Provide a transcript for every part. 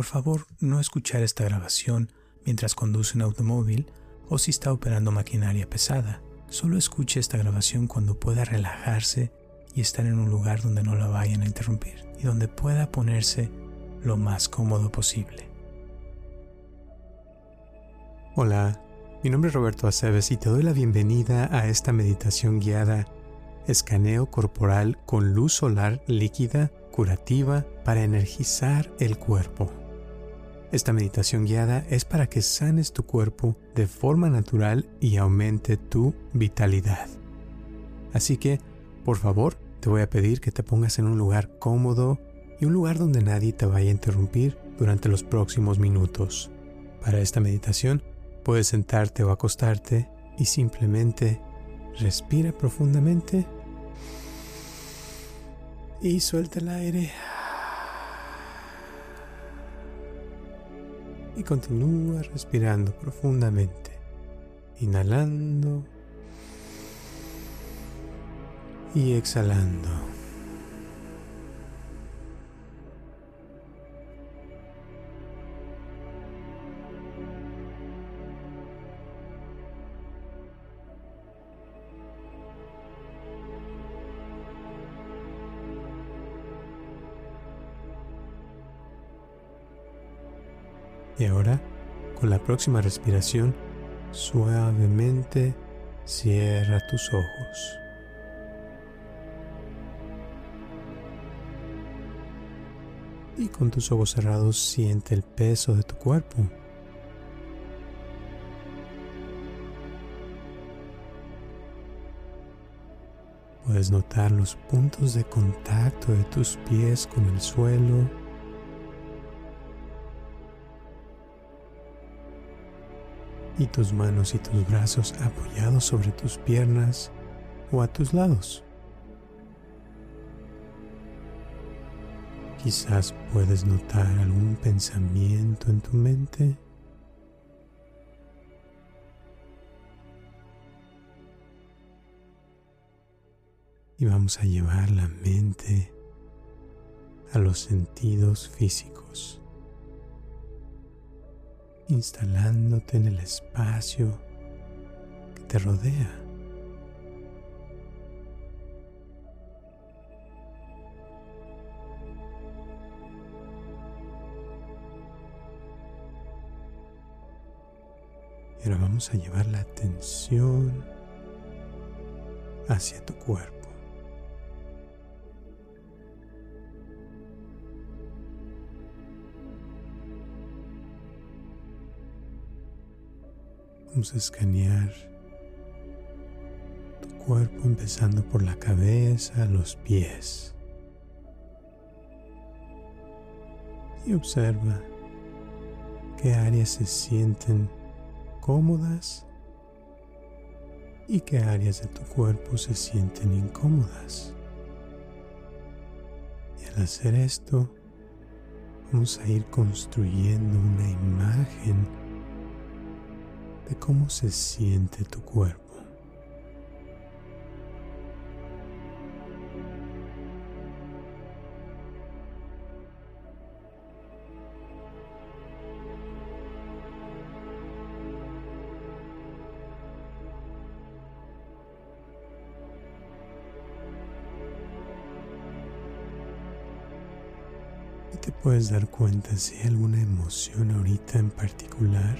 Por favor, no escuchar esta grabación mientras conduce un automóvil o si está operando maquinaria pesada. Solo escuche esta grabación cuando pueda relajarse y estar en un lugar donde no la vayan a interrumpir y donde pueda ponerse lo más cómodo posible. Hola, mi nombre es Roberto Aceves y te doy la bienvenida a esta meditación guiada escaneo corporal con luz solar líquida curativa para energizar el cuerpo. Esta meditación guiada es para que sanes tu cuerpo de forma natural y aumente tu vitalidad. Así que, por favor, te voy a pedir que te pongas en un lugar cómodo y un lugar donde nadie te vaya a interrumpir durante los próximos minutos. Para esta meditación, puedes sentarte o acostarte y simplemente respira profundamente y suelta el aire. Y continúa respirando profundamente, inhalando y exhalando. Y ahora, con la próxima respiración, suavemente cierra tus ojos. Y con tus ojos cerrados siente el peso de tu cuerpo. Puedes notar los puntos de contacto de tus pies con el suelo y tus manos y tus brazos apoyados sobre tus piernas o a tus lados. Quizás puedes notar algún pensamiento en tu mente. Y vamos a llevar la mente a los sentidos físicos instalándote en el espacio que te rodea. Y ahora vamos a llevar la atención hacia tu cuerpo. Vamos a escanear tu cuerpo empezando por la cabeza, los pies. Y observa qué áreas se sienten cómodas y qué áreas de tu cuerpo se sienten incómodas. Y al hacer esto, vamos a ir construyendo una imagen de cómo se siente tu cuerpo. Te puedes dar cuenta si hay alguna emoción ahorita en particular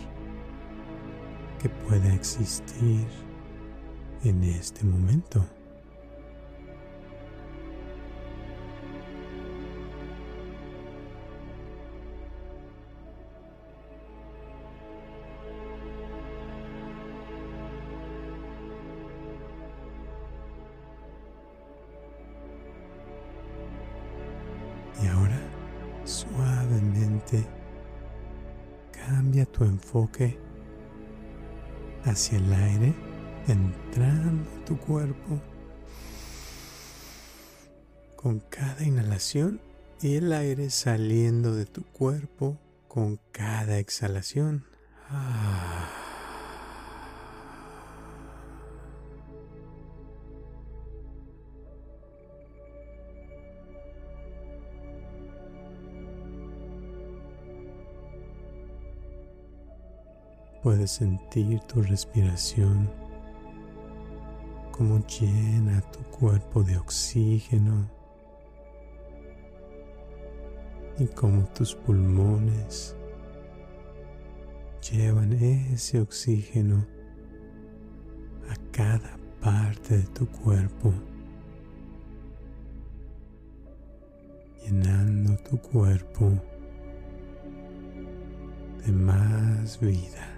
que pueda existir en este momento. El aire, entrando a tu cuerpo con cada inhalación y el aire saliendo de tu cuerpo con cada exhalación. Ah. Puedes sentir tu respiración como llena tu cuerpo de oxígeno y como tus pulmones llevan ese oxígeno a cada parte de tu cuerpo, llenando tu cuerpo de más vida.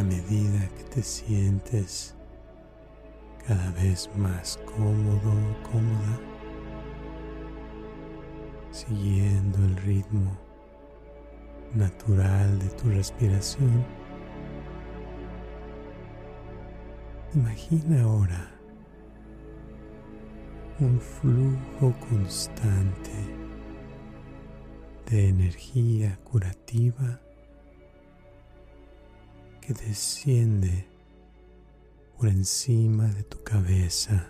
A medida que te sientes cada vez más cómodo, cómoda, siguiendo el ritmo natural de tu respiración, imagina ahora un flujo constante de energía curativa que desciende por encima de tu cabeza.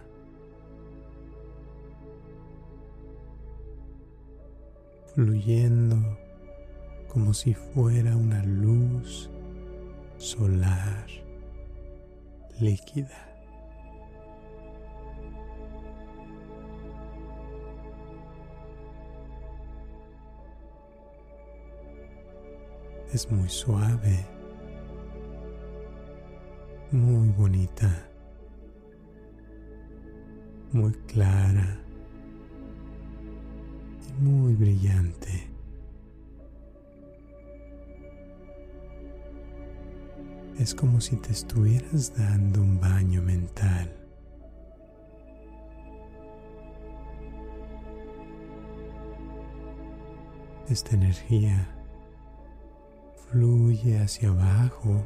fluyendo como si fuera una luz solar líquida. Es muy suave muy bonita, muy clara y muy brillante. Es como si te estuvieras dando un baño mental. Esta energía fluye hacia abajo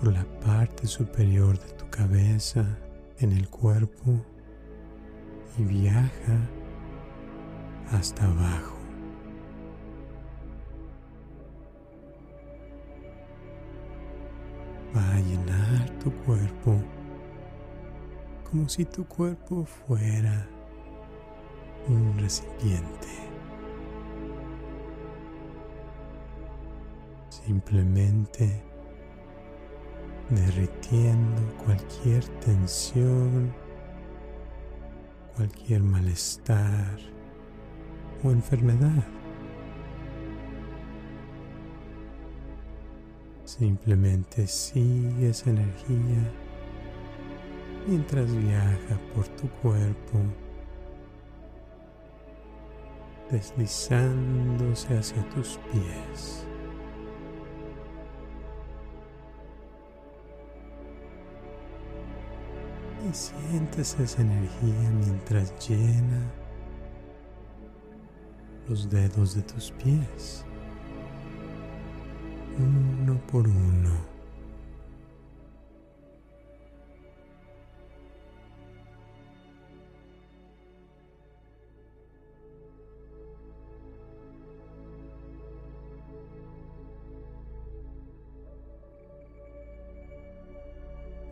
por la parte superior de tu cabeza en el cuerpo y viaja hasta abajo. Va a llenar tu cuerpo como si tu cuerpo fuera un recipiente. Simplemente derritiendo cualquier tensión, cualquier malestar o enfermedad. Simplemente sigue esa energía mientras viaja por tu cuerpo, deslizándose hacia tus pies. Y sientes esa energía mientras llena los dedos de tus pies, uno por uno.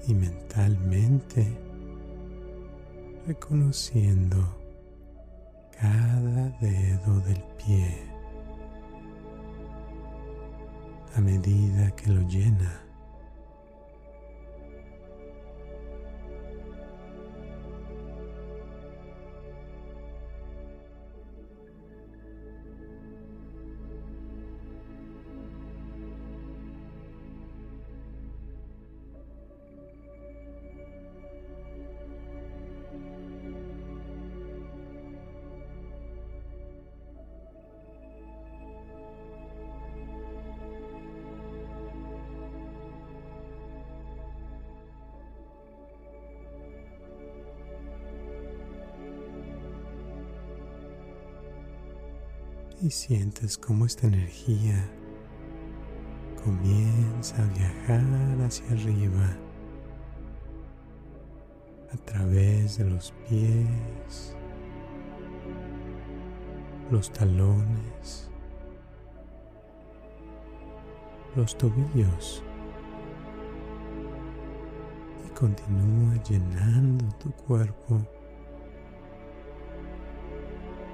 Y mentalmente reconociendo cada dedo del pie a medida que lo llena. Y sientes cómo esta energía comienza a viajar hacia arriba a través de los pies, los talones, los tobillos y continúa llenando tu cuerpo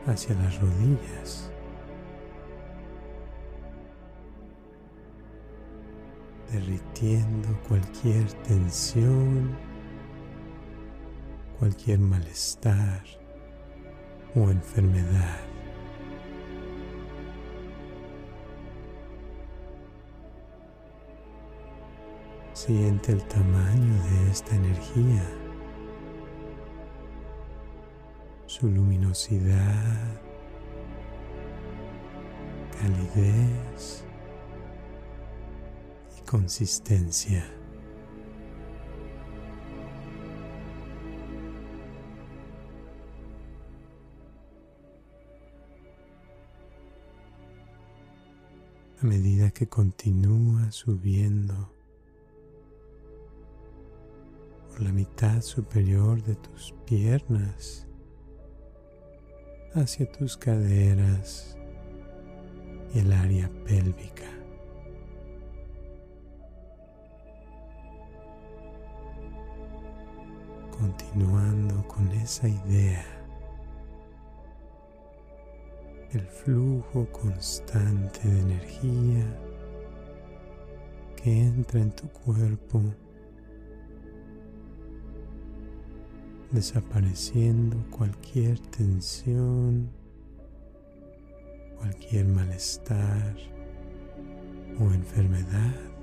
hacia las rodillas. Derritiendo cualquier tensión, cualquier malestar o enfermedad. Siente el tamaño de esta energía, su luminosidad, calidez consistencia. A medida que continúa subiendo por la mitad superior de tus piernas hacia tus caderas y el área pélvica. Continuando con esa idea, el flujo constante de energía que entra en tu cuerpo desapareciendo cualquier tensión, cualquier malestar o enfermedad.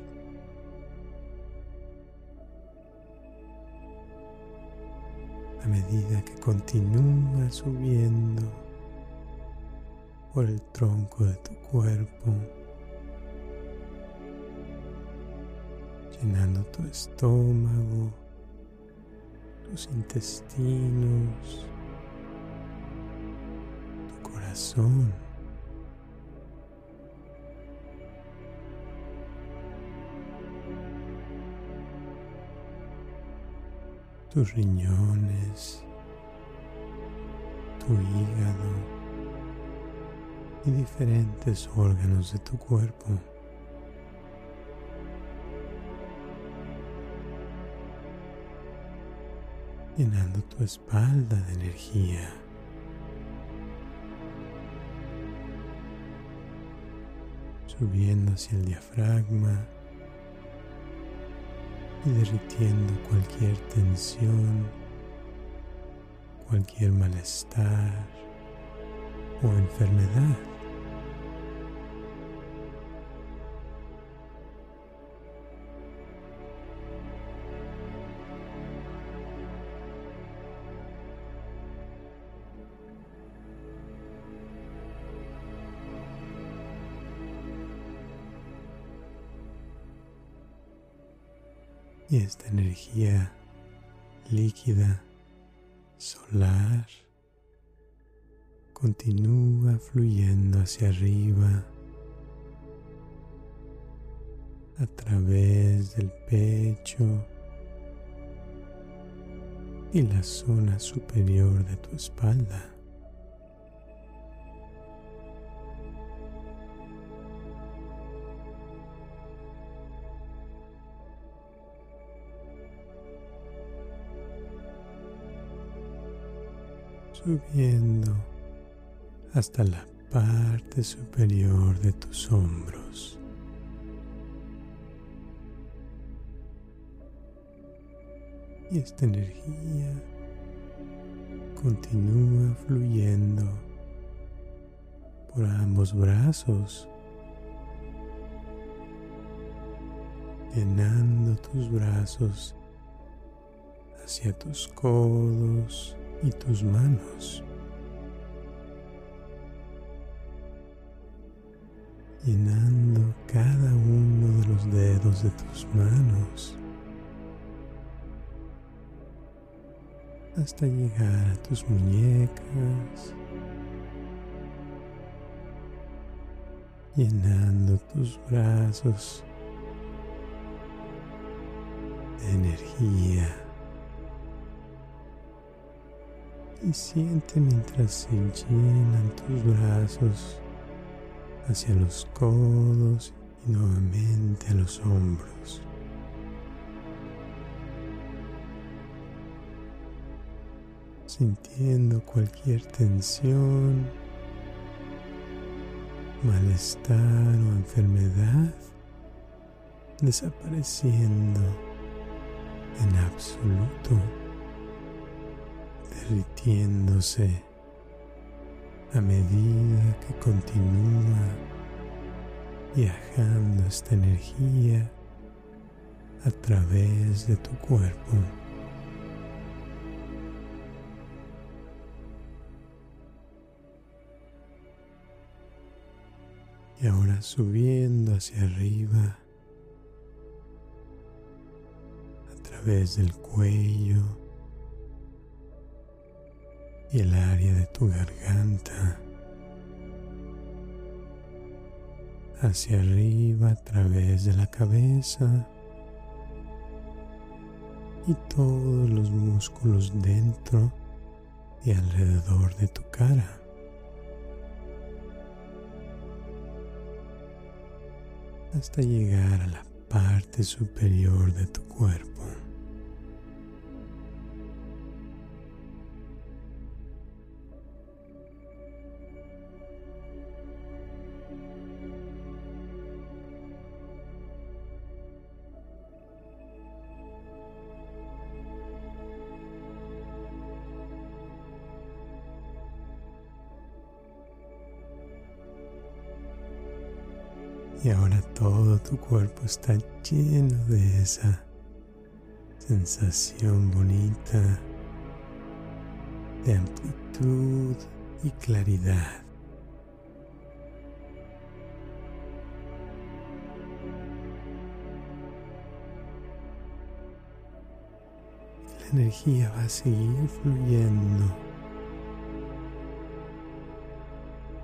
A medida que continúa subiendo por el tronco de tu cuerpo, llenando tu estómago, tus intestinos, tu corazón. Tus riñones, tu hígado y diferentes órganos de tu cuerpo. llenando tu espalda de energía. Subiendo hacia el diafragma y derritiendo cualquier tensión, cualquier malestar o enfermedad. Y esta energía líquida solar continúa fluyendo hacia arriba a través del pecho y la zona superior de tu espalda. Subiendo hasta la parte superior de tus hombros. Y esta energía continúa fluyendo por ambos brazos, llenando tus brazos hacia tus codos y tus manos. llenando cada uno de los dedos de tus manos hasta llegar a tus muñecas, llenando tus brazos de energía. Y siente mientras se llenan tus brazos hacia los codos y nuevamente a los hombros. Sintiendo cualquier tensión, malestar o enfermedad desapareciendo en absoluto, a medida que continúa viajando esta energía a través de tu cuerpo. Y ahora subiendo hacia arriba a través del cuello y el área de tu garganta. Hacia arriba a través de la cabeza y todos los músculos dentro y alrededor de tu cara. hasta llegar a la parte superior de tu cuerpo. Tu cuerpo está lleno de esa sensación bonita de amplitud y claridad. La energía va a seguir fluyendo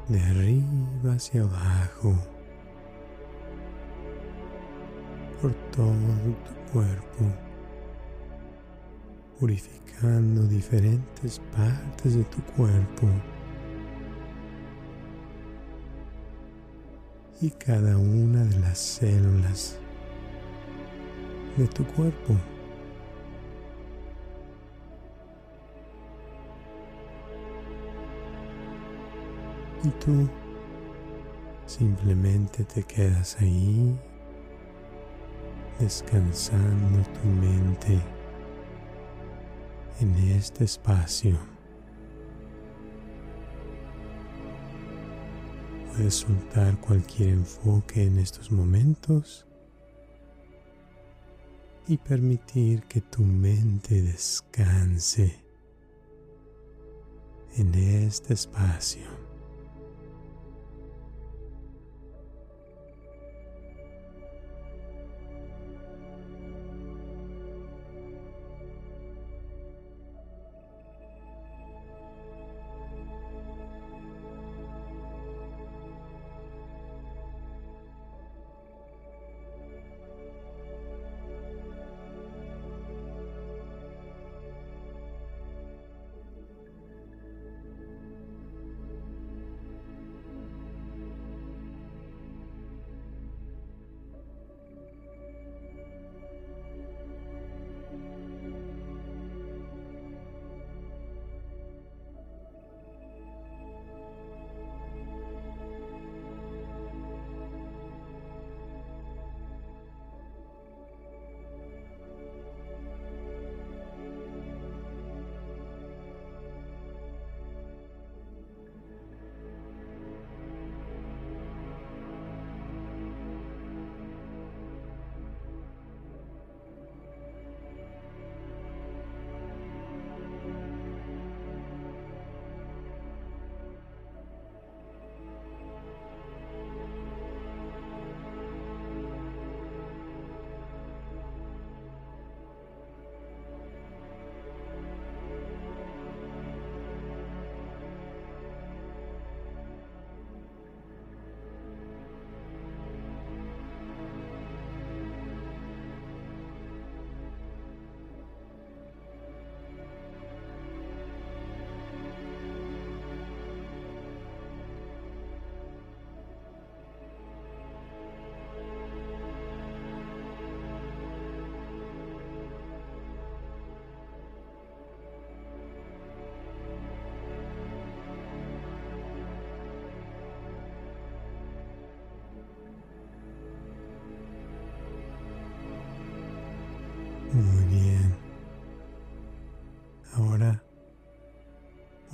de arriba hacia abajo. Por todo tu cuerpo, purificando diferentes partes de tu cuerpo y cada una de las células de tu cuerpo. Y tú simplemente te quedas ahí descansando tu mente en este espacio. Puedes soltar cualquier enfoque en estos momentos y permitir que tu mente descanse en este espacio.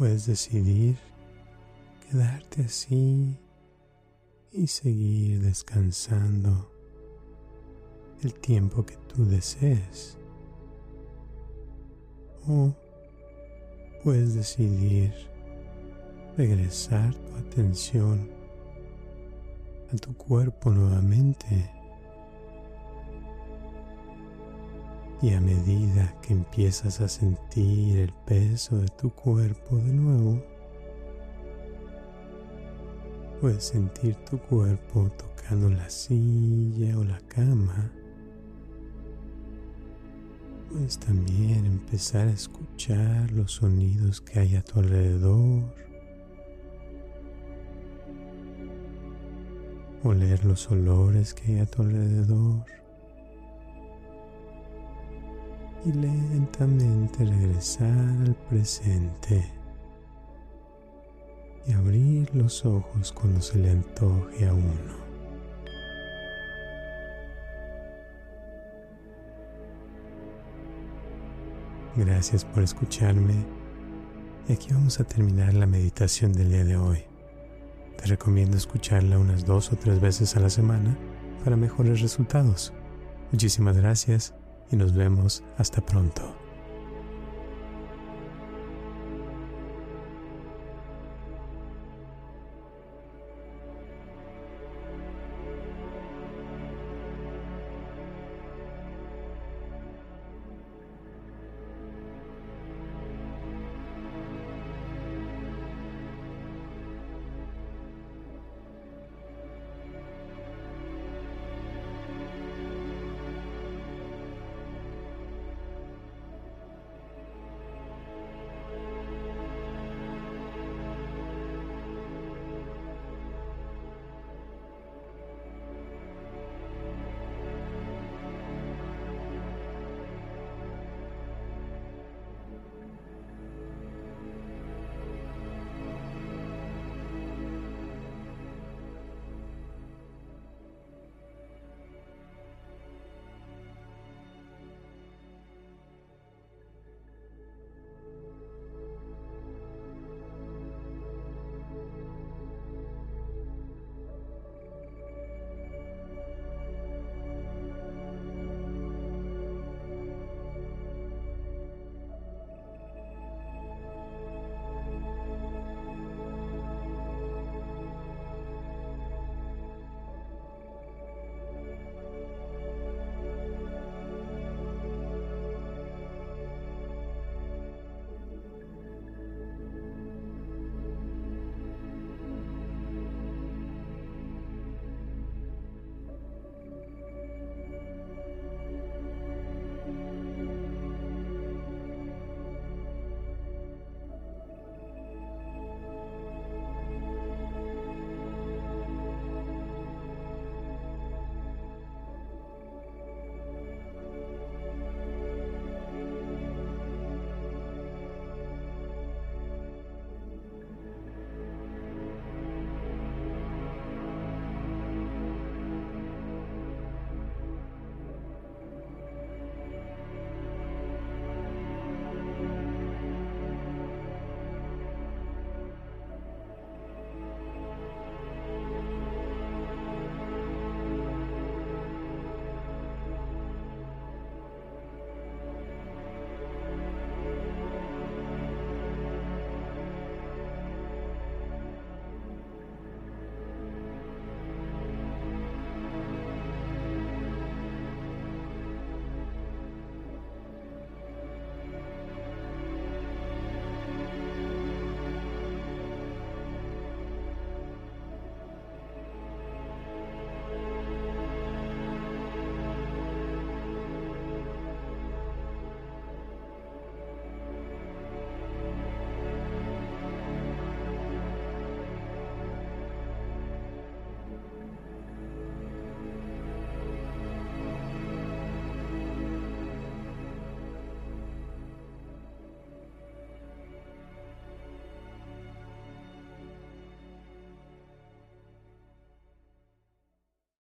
Puedes decidir quedarte así y seguir descansando el tiempo que tú desees. O puedes decidir regresar tu atención a tu cuerpo nuevamente. Y a medida que empiezas a sentir el peso de tu cuerpo de nuevo, puedes sentir tu cuerpo tocando la silla o la cama. Puedes también empezar a escuchar los sonidos que hay a tu alrededor, oler los olores que hay a tu alrededor y lentamente regresar al presente y abrir los ojos cuando se le antoje a uno. Gracias por escucharme. Y aquí vamos a terminar la meditación del día de hoy. Te recomiendo escucharla unas dos o tres veces a la semana para mejores resultados. Muchísimas gracias y nos vemos hasta pronto.